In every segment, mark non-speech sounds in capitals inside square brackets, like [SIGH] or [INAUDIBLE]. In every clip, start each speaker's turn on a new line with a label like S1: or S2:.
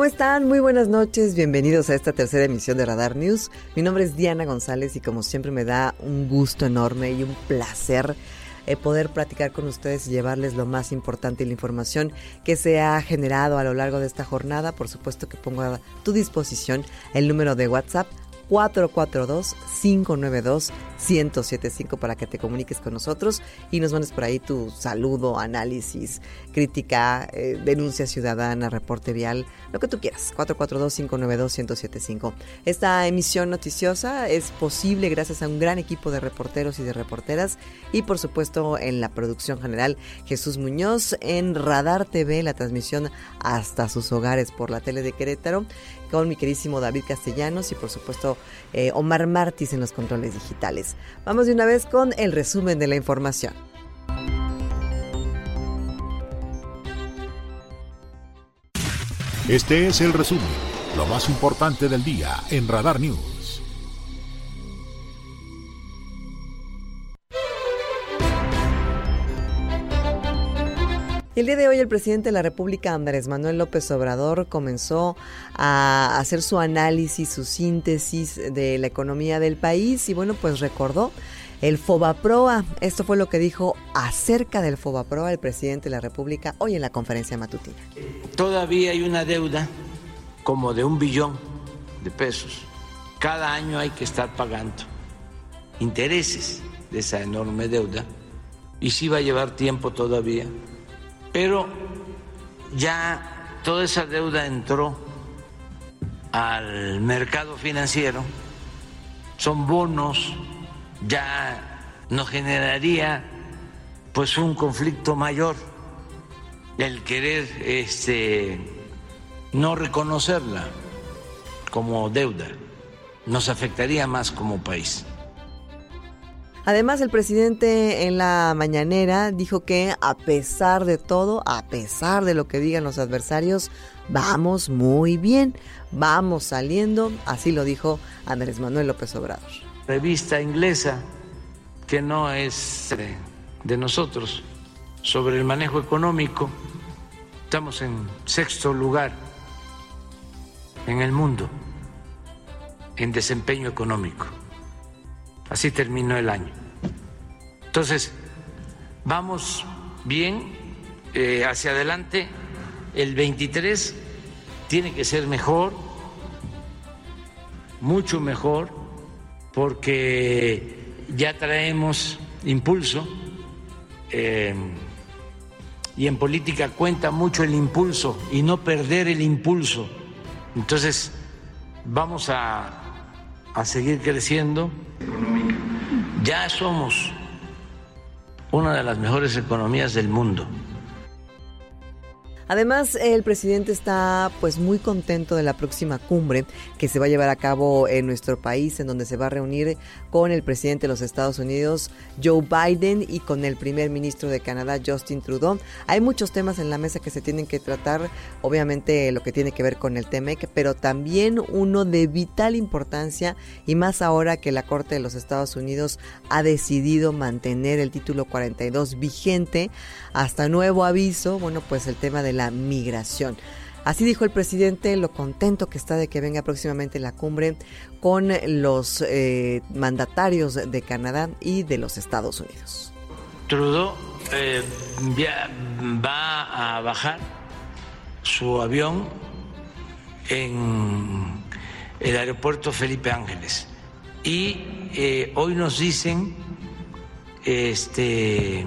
S1: ¿Cómo están? Muy buenas noches, bienvenidos a esta tercera emisión de Radar News. Mi nombre es Diana González y como siempre me da un gusto enorme y un placer eh, poder platicar con ustedes y llevarles lo más importante y la información que se ha generado a lo largo de esta jornada. Por supuesto que pongo a tu disposición el número de WhatsApp 442-592-1075 para que te comuniques con nosotros y nos mandes por ahí tu saludo, análisis, crítica, eh, denuncia ciudadana, reporte vial, lo que tú quieras. 442-592-1075. Esta emisión noticiosa es posible gracias a un gran equipo de reporteros y de reporteras y por supuesto en la producción general Jesús Muñoz en Radar TV, la transmisión hasta sus hogares por la tele de Querétaro con mi querísimo David Castellanos y por supuesto eh, Omar Martis en los controles digitales. Vamos de una vez con el resumen de la información.
S2: Este es el resumen, lo más importante del día en Radar News.
S1: El día de hoy el presidente de la República, Andrés Manuel López Obrador, comenzó a hacer su análisis, su síntesis de la economía del país y bueno, pues recordó el Fobaproa. Esto fue lo que dijo acerca del Fobaproa el presidente de la República hoy en la conferencia matutina.
S3: Todavía hay una deuda como de un billón de pesos. Cada año hay que estar pagando intereses de esa enorme deuda y sí va a llevar tiempo todavía pero ya toda esa deuda entró al mercado financiero, son bonos, ya nos generaría pues un conflicto mayor el querer este no reconocerla como deuda, nos afectaría más como país.
S1: Además, el presidente en la mañanera dijo que a pesar de todo, a pesar de lo que digan los adversarios, vamos muy bien, vamos saliendo, así lo dijo Andrés Manuel López Obrador.
S3: Revista inglesa, que no es de nosotros, sobre el manejo económico, estamos en sexto lugar en el mundo en desempeño económico. Así terminó el año. Entonces, vamos bien eh, hacia adelante. El 23 tiene que ser mejor, mucho mejor, porque ya traemos impulso. Eh, y en política cuenta mucho el impulso y no perder el impulso. Entonces, vamos a, a seguir creciendo ya somos una de las mejores economías del mundo.
S1: Además, el presidente está pues muy contento de la próxima cumbre que se va a llevar a cabo en nuestro país, en donde se va a reunir con el presidente de los Estados Unidos, Joe Biden, y con el primer ministro de Canadá, Justin Trudeau. Hay muchos temas en la mesa que se tienen que tratar, obviamente lo que tiene que ver con el TEMEC, pero también uno de vital importancia y más ahora que la Corte de los Estados Unidos ha decidido mantener el título 42 vigente hasta nuevo aviso, bueno, pues el tema de migración. Así dijo el presidente, lo contento que está de que venga próximamente la cumbre con los eh, mandatarios de Canadá y de los Estados Unidos.
S3: Trudeau eh, va a bajar su avión en el aeropuerto Felipe Ángeles y eh, hoy nos dicen este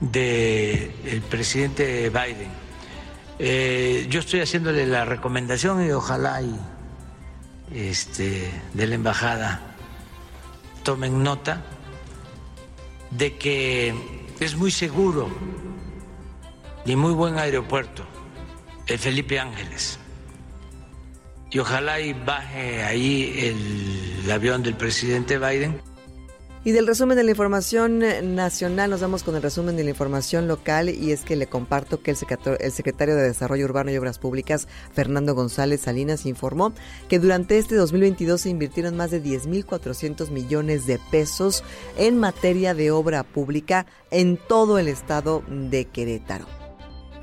S3: del presidente Biden. Eh, yo estoy haciéndole la recomendación y ojalá y este, de la embajada tomen nota de que es muy seguro y muy buen aeropuerto el Felipe Ángeles. Y ojalá y baje ahí el avión del presidente Biden
S1: y del resumen de la información eh, nacional nos vamos con el resumen de la información local y es que le comparto que el secretario, el secretario de Desarrollo Urbano y Obras Públicas, Fernando González Salinas, informó que durante este 2022 se invirtieron más de 10.400 millones de pesos en materia de obra pública en todo el estado de Querétaro.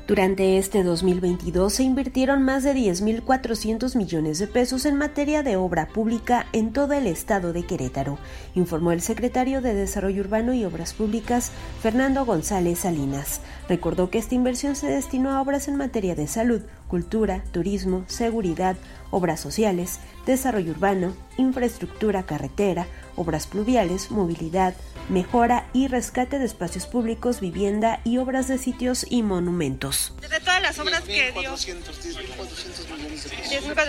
S4: Durante este 2022 se invirtieron más de 10.400 millones de pesos en materia de obra pública en todo el estado de Querétaro, informó el secretario de Desarrollo Urbano y Obras Públicas, Fernando González Salinas. Recordó que esta inversión se destinó a obras en materia de salud, cultura, turismo, seguridad, obras sociales, desarrollo urbano, infraestructura carretera, obras pluviales, movilidad, mejora y rescate de espacios públicos, vivienda y obras de sitios y monumentos.
S5: De todas las obras que dio.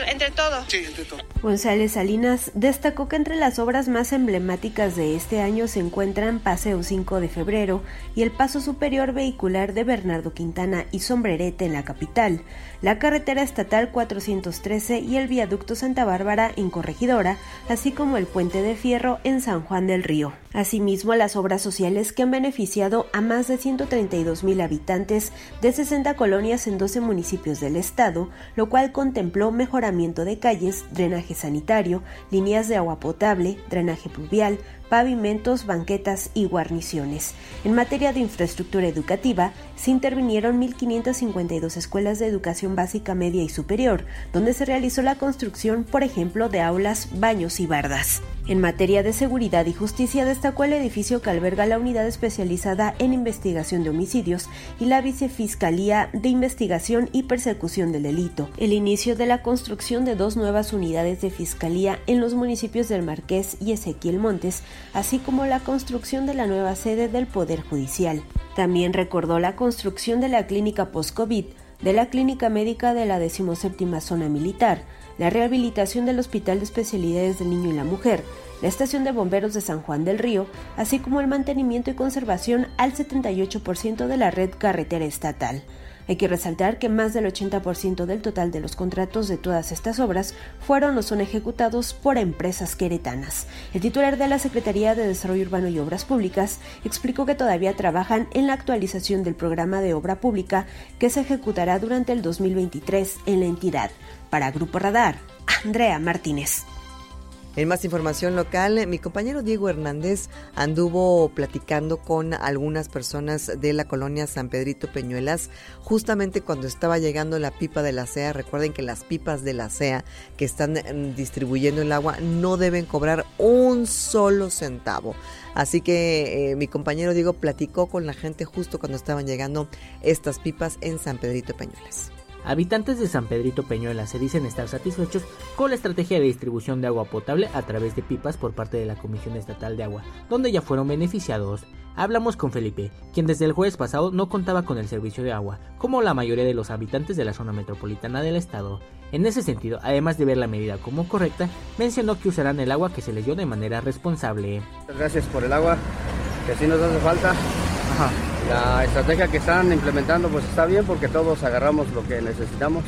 S5: entre todo.
S4: Sí, entre todo. González Salinas destacó que entre las obras más emblemáticas de este año se encuentran Paseo 5 de Febrero y el Paso Superior Vehicular de Bernardo Quintana y Sombrerete en la capital, la carretera estatal 413 y el viaducto Santa Bárbara en Corregidora, así como el puente de fierro en San Juan del Río. Asimismo, las obras sociales que han beneficiado a más de 132 mil habitantes de 60 colonias en 12 municipios del estado, lo cual contempló mejoramiento de calles, drenaje sanitario, líneas de agua potable, drenaje pluvial, pavimentos, banquetas y guarniciones. En materia de infraestructura educativa, se intervinieron 1.552 escuelas de educación básica, media y superior, donde se realizó la construcción, por ejemplo, de aulas, baños y bardas. En materia de seguridad y justicia destacó el edificio que alberga la unidad especializada en investigación de homicidios y la vicefiscalía de investigación y persecución del delito, el inicio de la construcción de dos nuevas unidades de fiscalía en los municipios del Marqués y Ezequiel Montes, así como la construcción de la nueva sede del Poder Judicial. También recordó la construcción de la clínica post-COVID, de la clínica médica de la 17 zona militar, la rehabilitación del Hospital de Especialidades del Niño y la Mujer, la estación de bomberos de San Juan del Río, así como el mantenimiento y conservación al 78% de la red carretera estatal. Hay que resaltar que más del 80% del total de los contratos de todas estas obras fueron o son ejecutados por empresas queretanas. El titular de la Secretaría de Desarrollo Urbano y Obras Públicas explicó que todavía trabajan en la actualización del programa de obra pública que se ejecutará durante el 2023 en la entidad. Para Grupo Radar, Andrea Martínez.
S1: En más información local, mi compañero Diego Hernández anduvo platicando con algunas personas de la colonia San Pedrito Peñuelas justamente cuando estaba llegando la pipa de la CEA. Recuerden que las pipas de la CEA que están mm, distribuyendo el agua no deben cobrar un solo centavo. Así que eh, mi compañero Diego platicó con la gente justo cuando estaban llegando estas pipas en San Pedrito Peñuelas.
S6: Habitantes de San Pedrito Peñuela se dicen estar satisfechos con la estrategia de distribución de agua potable a través de pipas por parte de la Comisión Estatal de Agua, donde ya fueron beneficiados. Hablamos con Felipe, quien desde el jueves pasado no contaba con el servicio de agua, como la mayoría de los habitantes de la zona metropolitana del estado. En ese sentido, además de ver la medida como correcta, mencionó que usarán el agua que se les dio de manera responsable.
S7: Gracias por el agua, que así nos hace falta. La estrategia que están implementando pues está bien porque todos agarramos lo que necesitamos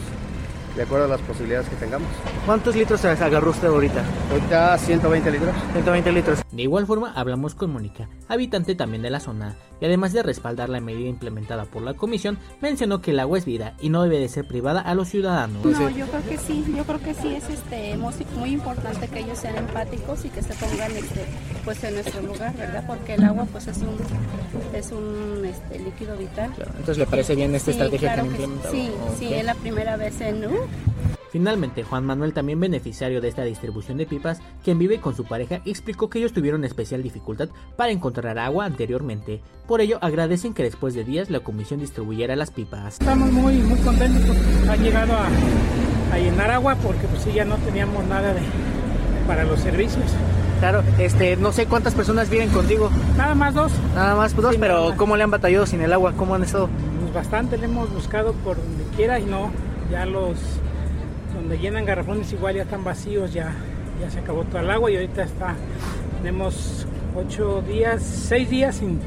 S7: de acuerdo a las posibilidades que tengamos.
S6: ¿Cuántos litros agarró usted ahorita?
S7: Ahorita 120 litros.
S6: 120 litros. De igual forma, hablamos con Mónica, habitante también de la zona, y además de respaldar la medida implementada por la comisión, mencionó que el agua es vida y no debe de ser privada a los ciudadanos.
S8: No, yo creo que sí, yo creo que sí es este muy importante que ellos sean empáticos y que se pongan este pues en nuestro lugar, ¿verdad? Porque el agua pues es un es un este, líquido vital.
S6: Entonces le parece bien esta estrategia que han implementado.
S8: Sí, sí, es la primera vez en
S6: Finalmente, Juan Manuel, también beneficiario de esta distribución de pipas, quien vive con su pareja, explicó que ellos tuvieron especial dificultad para encontrar agua anteriormente. Por ello, agradecen que después de días la comisión distribuyera las pipas.
S9: Estamos muy, muy contentos porque han llegado a, llenar agua porque pues sí, ya no teníamos nada de, para los servicios.
S6: Claro, este, no sé cuántas personas viven contigo.
S9: Nada más dos.
S6: Nada más dos, pero ¿cómo le han batallado sin el agua? ¿Cómo han estado?
S9: Pues bastante, le hemos buscado por donde quiera y no, ya los donde llenan garrafones igual ya están vacíos, ya, ya se acabó todo el agua y ahorita está Tenemos ocho días, seis días sin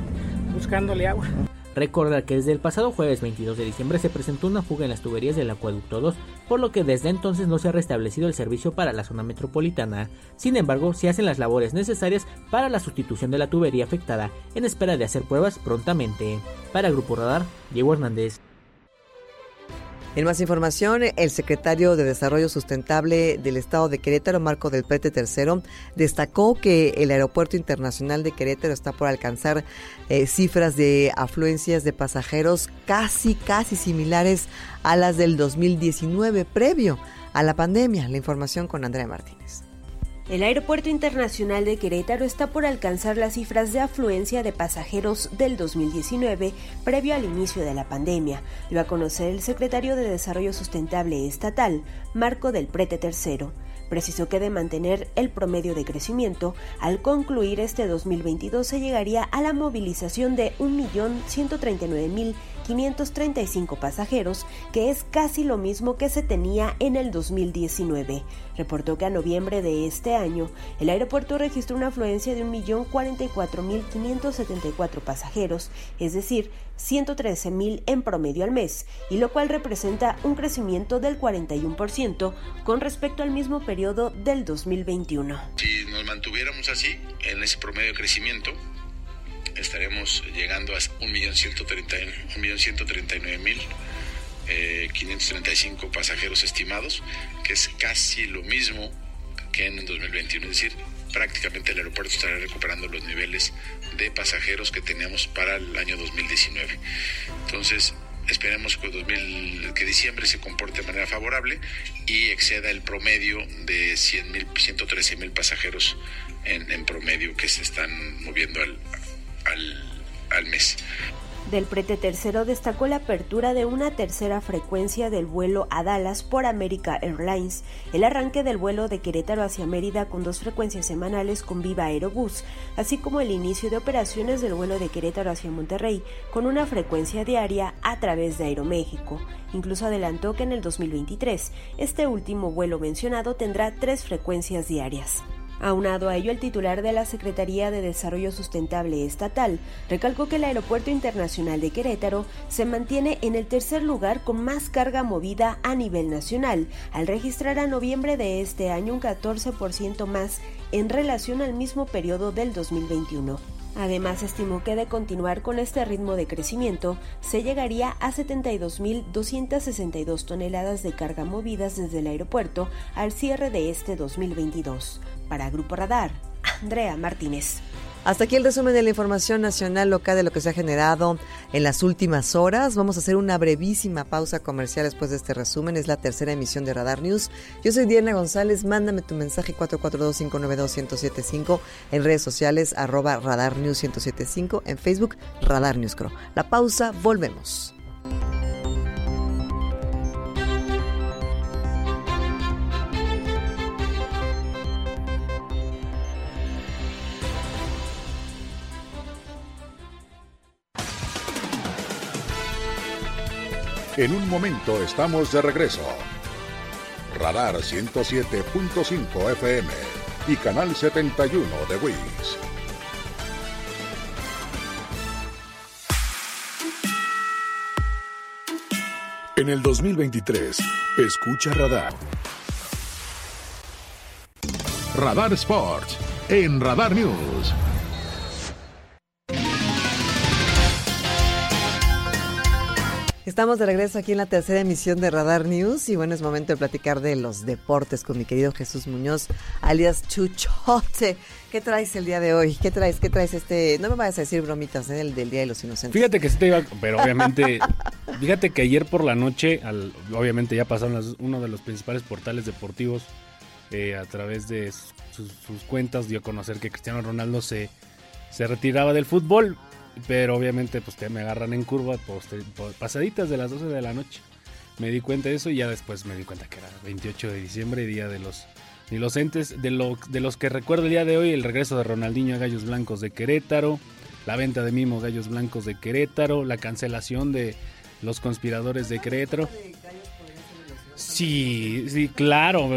S9: buscándole agua.
S6: Recordar que desde el pasado jueves 22 de diciembre se presentó una fuga en las tuberías del acueducto 2, por lo que desde entonces no se ha restablecido el servicio para la zona metropolitana. Sin embargo, se hacen las labores necesarias para la sustitución de la tubería afectada, en espera de hacer pruebas prontamente. Para Grupo Radar, Diego Hernández.
S1: En más información, el secretario de Desarrollo Sustentable del Estado de Querétaro, Marco del Prete III, destacó que el Aeropuerto Internacional de Querétaro está por alcanzar eh, cifras de afluencias de pasajeros casi, casi similares a las del 2019, previo a la pandemia. La información con Andrea Martínez.
S4: El Aeropuerto Internacional de Querétaro está por alcanzar las cifras de afluencia de pasajeros del 2019 previo al inicio de la pandemia, dio a conocer el secretario de Desarrollo Sustentable Estatal, Marco del Prete III. Precisó que de mantener el promedio de crecimiento, al concluir este 2022 se llegaría a la movilización de 1.139.000 535 pasajeros, que es casi lo mismo que se tenía en el 2019. Reportó que a noviembre de este año, el aeropuerto registró una afluencia de 1.044.574 pasajeros, es decir, 113.000 en promedio al mes, y lo cual representa un crecimiento del 41% con respecto al mismo periodo del 2021.
S10: Si nos mantuviéramos así, en ese promedio de crecimiento, estaremos llegando a 1.139.535 eh, pasajeros estimados, que es casi lo mismo que en el 2021, es decir, prácticamente el aeropuerto estará recuperando los niveles de pasajeros que teníamos para el año 2019. Entonces, esperemos que, 2000, que diciembre se comporte de manera favorable y exceda el promedio de 100.000, 113.000 pasajeros en, en, promedio que se están moviendo al, mes.
S4: Del prete tercero destacó la apertura de una tercera frecuencia del vuelo a Dallas por America Airlines, el arranque del vuelo de Querétaro hacia Mérida con dos frecuencias semanales con Viva Aerobús, así como el inicio de operaciones del vuelo de Querétaro hacia Monterrey con una frecuencia diaria a través de Aeroméxico. Incluso adelantó que en el 2023 este último vuelo mencionado tendrá tres frecuencias diarias. Aunado a ello, el titular de la Secretaría de Desarrollo Sustentable Estatal recalcó que el Aeropuerto Internacional de Querétaro se mantiene en el tercer lugar con más carga movida a nivel nacional, al registrar a noviembre de este año un 14% más en relación al mismo periodo del 2021. Además, estimó que de continuar con este ritmo de crecimiento, se llegaría a 72.262 toneladas de carga movidas desde el aeropuerto al cierre de este 2022. Para Grupo Radar, Andrea Martínez.
S1: Hasta aquí el resumen de la información nacional local de lo que se ha generado en las últimas horas. Vamos a hacer una brevísima pausa comercial después de este resumen. Es la tercera emisión de Radar News. Yo soy Diana González. Mándame tu mensaje 442-592-1075 en redes sociales arroba Radar News 1075 en Facebook Radar News Cro. La pausa, volvemos.
S2: En un momento estamos de regreso. Radar 107.5 FM y Canal 71 de WIS. En el 2023, escucha Radar. Radar Sports en Radar News.
S1: Estamos de regreso aquí en la tercera emisión de Radar News y bueno, es momento de platicar de los deportes con mi querido Jesús Muñoz, alias Chuchote. ¿Qué traes el día de hoy? ¿Qué traes? ¿Qué traes este? No me vayas a decir bromitas ¿eh? del, Día de los Inocentes.
S11: Fíjate que sí te iba, pero obviamente, fíjate que ayer por la noche, al, obviamente ya pasaron uno de los principales portales deportivos eh, a través de sus, cuentas dio a conocer que Cristiano Ronaldo se, se retiraba del fútbol pero obviamente, pues te me agarran en curva pasaditas de las 12 de la noche. Me di cuenta de eso y ya después me di cuenta que era 28 de diciembre, día de los inocentes. De, lo, de los que recuerdo el día de hoy, el regreso de Ronaldinho a Gallos Blancos de Querétaro, la venta de Mimo Gallos Blancos de Querétaro, la cancelación de los conspiradores de Querétaro. Sí, sí, claro.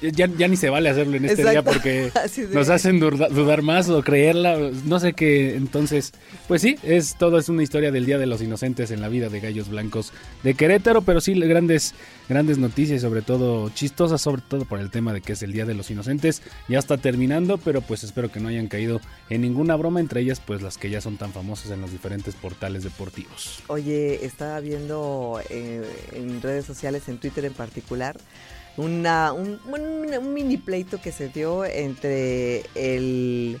S11: ya, ni se vale hacerlo en este día porque [LAUGHS] nos hacen dudar más o creerla. No sé qué. Entonces, pues sí, es todo es una historia del Día de los Inocentes en la vida de Gallos Blancos de Querétaro, pero sí grandes, grandes noticias, sobre todo chistosas, sobre todo por el tema de que es el Día de los Inocentes. Ya está terminando, pero pues espero que no hayan caído en ninguna broma, entre ellas pues las que ya son tan famosas en los diferentes portales deportivos.
S1: Oye, estaba viendo eh, en redes sociales, en Twitter en particular, una, un, mini pleito que se dio entre el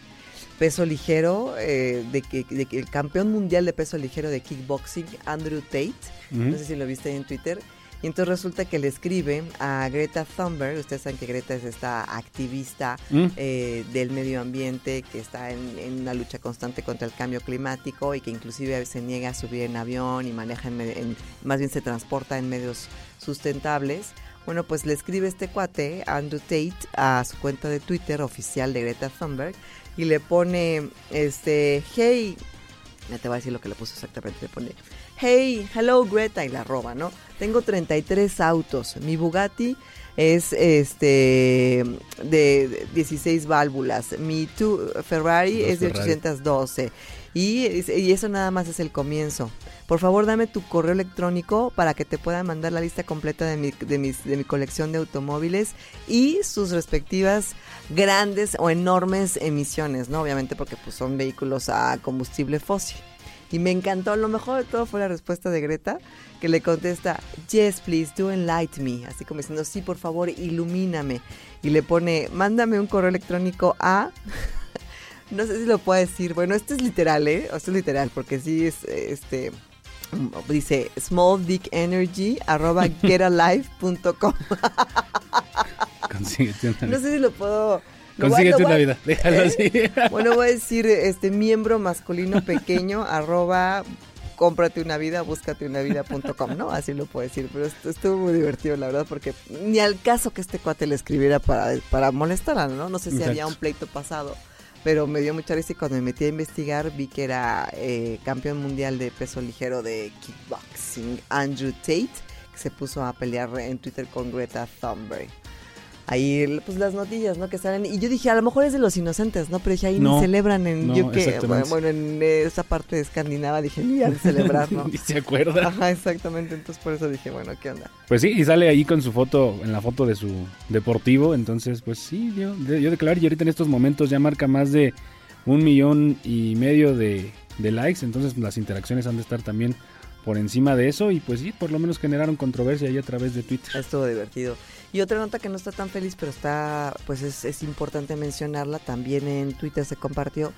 S1: peso ligero, eh, de, que, el campeón mundial de peso ligero de kickboxing, Andrew Tate, no sé si lo viste en Twitter, y entonces resulta que le escribe a Greta Thunberg, ustedes saben que Greta es esta activista mm. eh, del medio ambiente que está en, una lucha constante contra el cambio climático y que inclusive se niega a subir en avión y maneja, en, más bien se transporta en medios sustentables. Bueno, pues le escribe este cuate, Andrew Tate, a su cuenta de Twitter oficial de Greta Thunberg y le pone, este, hey, ya te voy a decir lo que le puso exactamente, le pone, hey, hello Greta y la roba, ¿no? Tengo 33 autos. Mi Bugatti es este de 16 válvulas. Mi Ferrari es de 812. Y, y, eso nada más es el comienzo. Por favor, dame tu correo electrónico para que te pueda mandar la lista completa de mi, de, mis, de mi colección de automóviles y sus respectivas grandes o enormes emisiones, ¿no? Obviamente porque pues, son vehículos a combustible fósil. Y me encantó, lo mejor de todo fue la respuesta de Greta, que le contesta, yes, please, do enlight me. Así como diciendo, sí, por favor, ilumíname. Y le pone, mándame un correo electrónico a... [LAUGHS] no sé si lo puedo decir. Bueno, esto es literal, ¿eh? Esto es literal, porque sí es, este... Dice smalldickenergy arroba [LAUGHS] getalife.com. no sé si lo puedo
S11: Consíguete una vida, déjalo ¿Eh? así. [LAUGHS]
S1: Bueno, voy a decir este miembro masculino pequeño, [LAUGHS] arroba cómprate una vida, búscate una vida.com, ¿no? Así lo puedo decir, pero estuvo muy divertido, la verdad, porque ni al caso que este cuate le escribiera para, para molestar, ¿no? No sé si había un pleito pasado, pero me dio mucha risa y cuando me metí a investigar vi que era eh, campeón mundial de peso ligero de kickboxing, Andrew Tate, que se puso a pelear en Twitter con Greta Thunberg ahí pues las notillas, ¿no? Que salen. Y yo dije, a lo mejor es de los inocentes, ¿no? Pero dije, ahí ni celebran en yo que bueno, en esa parte de Escandinava dije, ni a celebrar, ¿no? [LAUGHS]
S11: ni se acuerda.
S1: Ajá, exactamente. Entonces por eso dije, bueno, ¿qué onda?
S11: Pues sí, y sale ahí con su foto, en la foto de su deportivo. Entonces, pues sí, yo, yo declaro, y ahorita en estos momentos ya marca más de un millón y medio de, de likes. Entonces las interacciones han de estar también por encima de eso y pues sí, por lo menos generaron controversia ahí a través de Twitter.
S1: Estuvo divertido. Y otra nota que no está tan feliz, pero está, pues es, importante mencionarla, también en Twitter se compartió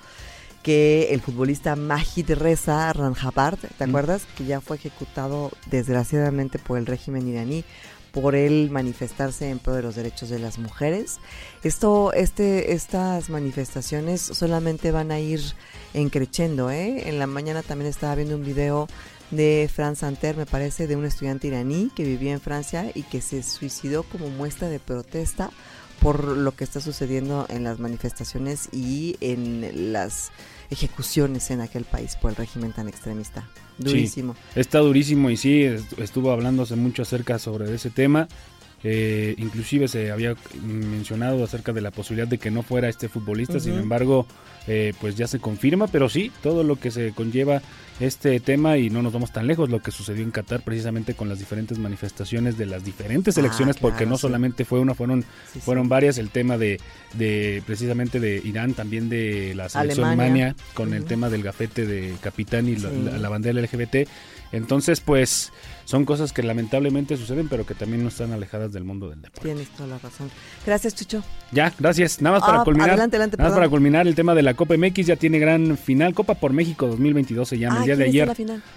S1: que el futbolista Majid Reza Ranjabard, ¿te mm. acuerdas? Que ya fue ejecutado desgraciadamente por el régimen iraní por él manifestarse en pro de los derechos de las mujeres. Esto, este, estas manifestaciones solamente van a ir encrechendo, ¿eh? En la mañana también estaba viendo un video de Franz Santer, me parece, de un estudiante iraní que vivía en Francia y que se suicidó como muestra de protesta por lo que está sucediendo en las manifestaciones y en las ejecuciones en aquel país por el régimen tan extremista. Durísimo.
S11: está durísimo y sí, estuvo hablándose mucho acerca sobre ese tema. Eh, inclusive se había mencionado acerca de la posibilidad de que no fuera este futbolista, sin embargo, eh, pues ya se confirma, pero sí, todo lo que se conlleva este tema y no nos vamos tan lejos, lo que sucedió en Qatar precisamente con las diferentes manifestaciones de las diferentes ah, elecciones, porque no solamente fue una, fueron, fueron varias, el tema de, de precisamente de Irán, también de la selección Alemania, con el tema del gafete de capitán y la, la bandera LGBT. Entonces, pues son cosas que lamentablemente suceden, pero que también no están alejadas del mundo del deporte.
S1: Tienes toda la razón. Gracias, Chucho.
S11: Ya, gracias. Nada más para ah, culminar.
S1: Adelante, adelante,
S11: nada más para culminar el tema de la Copa MX, ya tiene gran final. Copa por México 2022 se llama el día de ayer.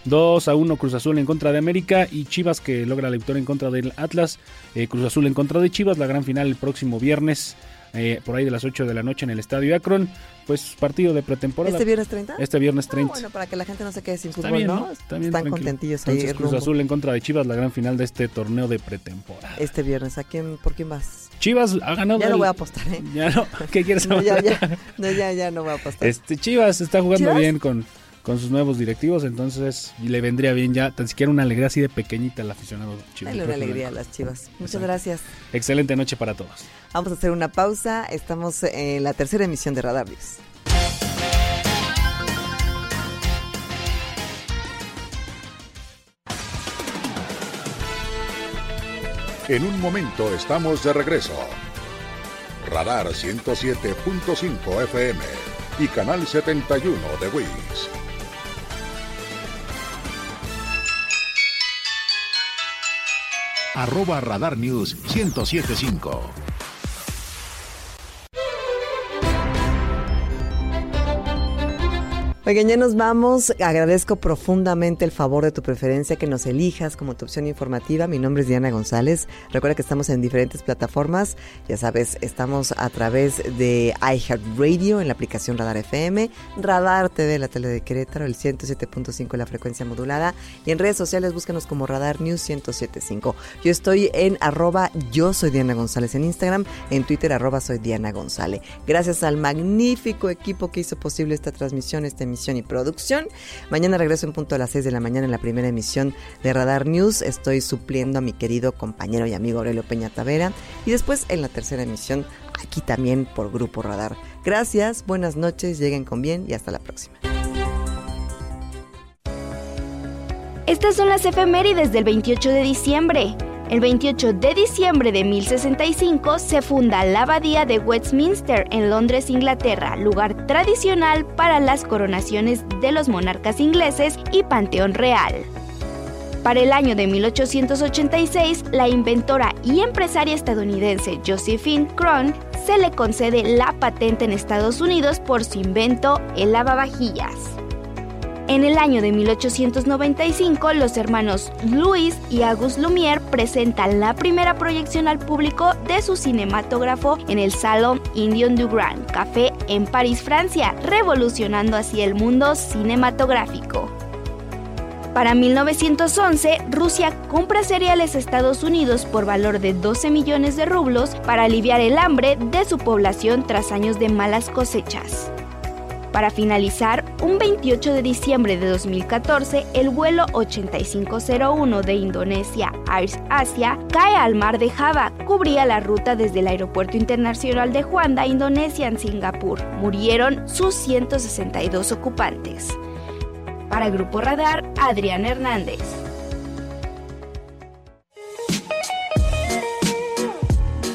S11: 2 a 1 Cruz Azul en contra de América y Chivas que logra la victoria en contra del Atlas. Eh, Cruz Azul en contra de Chivas, la gran final el próximo viernes. Eh, por ahí de las 8 de la noche en el Estadio Akron. Pues partido de pretemporada.
S1: ¿Este viernes 30?
S11: Este viernes 30. Ah,
S1: bueno, para que la gente no se quede sin fútbol, ¿no? Están contentillos ahí.
S11: Cruz Azul en contra de Chivas, la gran final de este torneo de pretemporada.
S1: Este viernes, ¿a quién, ¿por quién vas?
S11: Chivas ha ganado.
S1: Ya no voy a apostar, ¿eh?
S11: Ya no. ¿Qué quieres [LAUGHS]
S1: no, ya, ya, no, ya, ya no voy a apostar.
S11: Este, Chivas está jugando bien con con sus nuevos directivos, entonces le vendría bien ya tan siquiera una alegría así de pequeñita al aficionado
S1: chivas. Dale una alegría a las chivas. Muchas gracias.
S11: Excelente noche para todos.
S1: Vamos a hacer una pausa. Estamos en la tercera emisión de Radar News.
S2: En un momento estamos de regreso. Radar 107.5 FM y Canal 71 de WIS. Arroba Radar News 1075.
S1: Oigan, ya nos vamos. Agradezco profundamente el favor de tu preferencia, que nos elijas como tu opción informativa. Mi nombre es Diana González. Recuerda que estamos en diferentes plataformas. Ya sabes, estamos a través de iHeartRadio en la aplicación Radar FM, Radar TV, la tele de Querétaro, el 107.5 la frecuencia modulada. Y en redes sociales búscanos como Radar News 1075. Yo estoy en arroba yo soy Diana González en Instagram, en Twitter arroba soy Diana González. Gracias al magnífico equipo que hizo posible esta transmisión, esta emisión y producción. Mañana regreso en punto a las 6 de la mañana en la primera emisión de Radar News. Estoy supliendo a mi querido compañero y amigo Aurelio Peña Tavera. Y después en la tercera emisión, aquí también por Grupo Radar. Gracias, buenas noches, lleguen con bien y hasta la próxima.
S12: Estas son las efemérides del 28 de diciembre. El 28 de diciembre de 1065 se funda la Abadía de Westminster en Londres, Inglaterra, lugar tradicional para las coronaciones de los monarcas ingleses y Panteón Real. Para el año de 1886, la inventora y empresaria estadounidense Josephine Cron se le concede la patente en Estados Unidos por su invento el lavavajillas. En el año de 1895, los hermanos Louis y Auguste Lumière presentan la primera proyección al público de su cinematógrafo en el Salon Indion du Grand Café en París, Francia, revolucionando así el mundo cinematográfico. Para 1911, Rusia compra cereales a Estados Unidos por valor de 12 millones de rublos para aliviar el hambre de su población tras años de malas cosechas. Para finalizar, un 28 de diciembre de 2014, el vuelo 8501 de Indonesia Air Asia cae al mar de Java. Cubría la ruta desde el Aeropuerto Internacional de Juanda, Indonesia, en Singapur. Murieron sus 162 ocupantes. Para Grupo Radar, Adrián Hernández.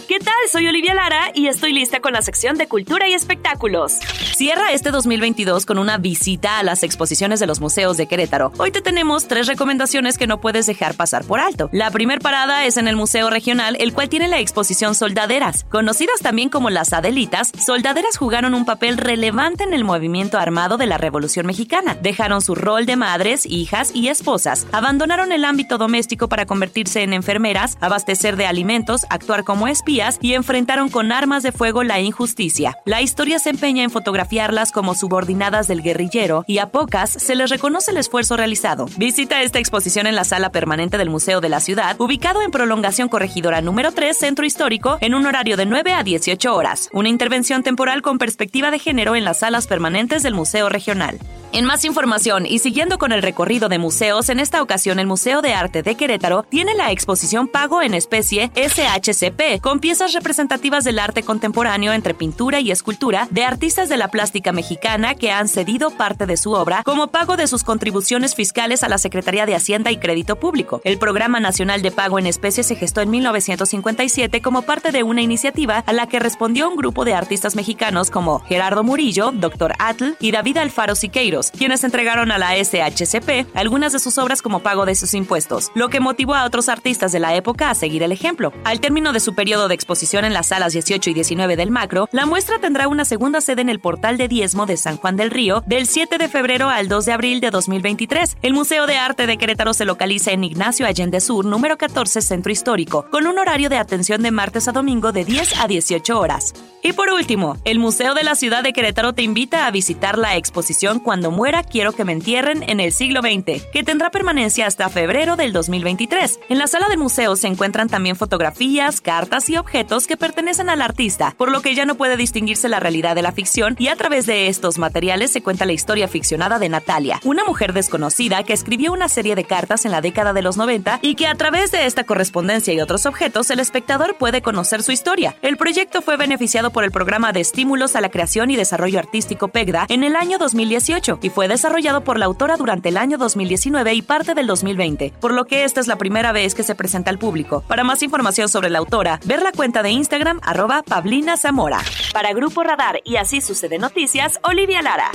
S13: ¿Qué tal? Soy Olivia Lara y estoy lista con la sección de Cultura y Espectáculos. Cierra este 2022 con una visita a las exposiciones de los museos de Querétaro. Hoy te tenemos tres recomendaciones que no puedes dejar pasar por alto. La primer parada es en el Museo Regional, el cual tiene la exposición Soldaderas. Conocidas también como las Adelitas, soldaderas jugaron un papel relevante en el movimiento armado de la Revolución Mexicana. Dejaron su rol de madres, hijas y esposas. Abandonaron el ámbito doméstico para convertirse en enfermeras, abastecer de alimentos, actuar como espías y enfrentaron con armas de fuego la injusticia. La historia se empeña en fotografiarlas como subordinadas del guerrillero y a pocas se les reconoce el esfuerzo realizado. Visita esta exposición en la sala permanente del Museo de la Ciudad, ubicado en Prolongación Corregidora número 3, Centro Histórico, en un horario de 9 a 18 horas. Una intervención temporal con perspectiva de género en las salas permanentes del Museo Regional. En más información y siguiendo con el recorrido de museos, en esta ocasión el Museo de Arte de Querétaro tiene la exposición Pago en especie SHCP, con piezas representativas del arte contemporáneo entre pintura y escultura de artistas de la plástica mexicana que han cedido parte de su obra como pago de sus contribuciones fiscales a la Secretaría de Hacienda y Crédito Público. El Programa Nacional de Pago en Especie se gestó en 1957 como parte de una iniciativa a la que respondió un grupo de artistas mexicanos como Gerardo Murillo, Dr. Atl y David Alfaro Siqueiros quienes entregaron a la SHCP algunas de sus obras como pago de sus impuestos, lo que motivó a otros artistas de la época a seguir el ejemplo. Al término de su periodo de exposición en las salas 18 y 19 del Macro, la muestra tendrá una segunda sede en el Portal de Diezmo de San Juan del Río del 7 de febrero al 2 de abril de 2023. El Museo de Arte de Querétaro se localiza en Ignacio Allende Sur, número 14, Centro Histórico, con un horario de atención de martes a domingo de 10 a 18 horas. Y por último, el Museo de la Ciudad de Querétaro te invita a visitar la exposición Cuando muera quiero que me entierren en el siglo XX, que tendrá permanencia hasta febrero del 2023. En la sala del museo se encuentran también fotografías, cartas y objetos que pertenecen al artista, por lo que ya no puede distinguirse la realidad de la ficción y a través de estos materiales se cuenta la historia ficcionada de Natalia, una mujer desconocida que escribió una serie de cartas en la década de los 90 y que a través de esta correspondencia y otros objetos el espectador puede conocer su historia. El proyecto fue beneficiado por el programa de estímulos a la creación y desarrollo artístico PEGDA en el año 2018 y fue desarrollado por la autora durante el año 2019 y parte del 2020, por lo que esta es la primera vez que se presenta al público. Para más información sobre la autora, ver la cuenta de Instagram arroba Pablina Zamora. Para Grupo Radar y así sucede noticias, Olivia Lara.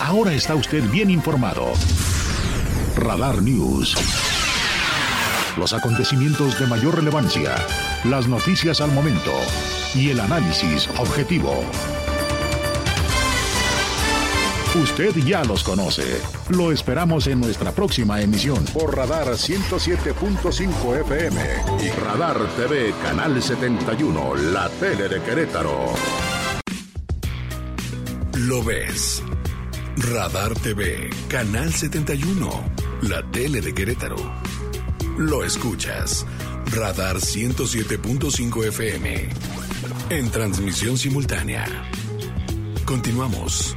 S2: Ahora está usted bien informado. Radar News. Los acontecimientos de mayor relevancia, las noticias al momento y el análisis objetivo. Usted ya los conoce. Lo esperamos en nuestra próxima emisión por Radar 107.5 FM y Radar TV Canal 71, la tele de Querétaro.
S14: Lo ves. Radar TV, Canal 71, la tele de Querétaro. Lo escuchas. Radar 107.5 FM. En transmisión simultánea. Continuamos.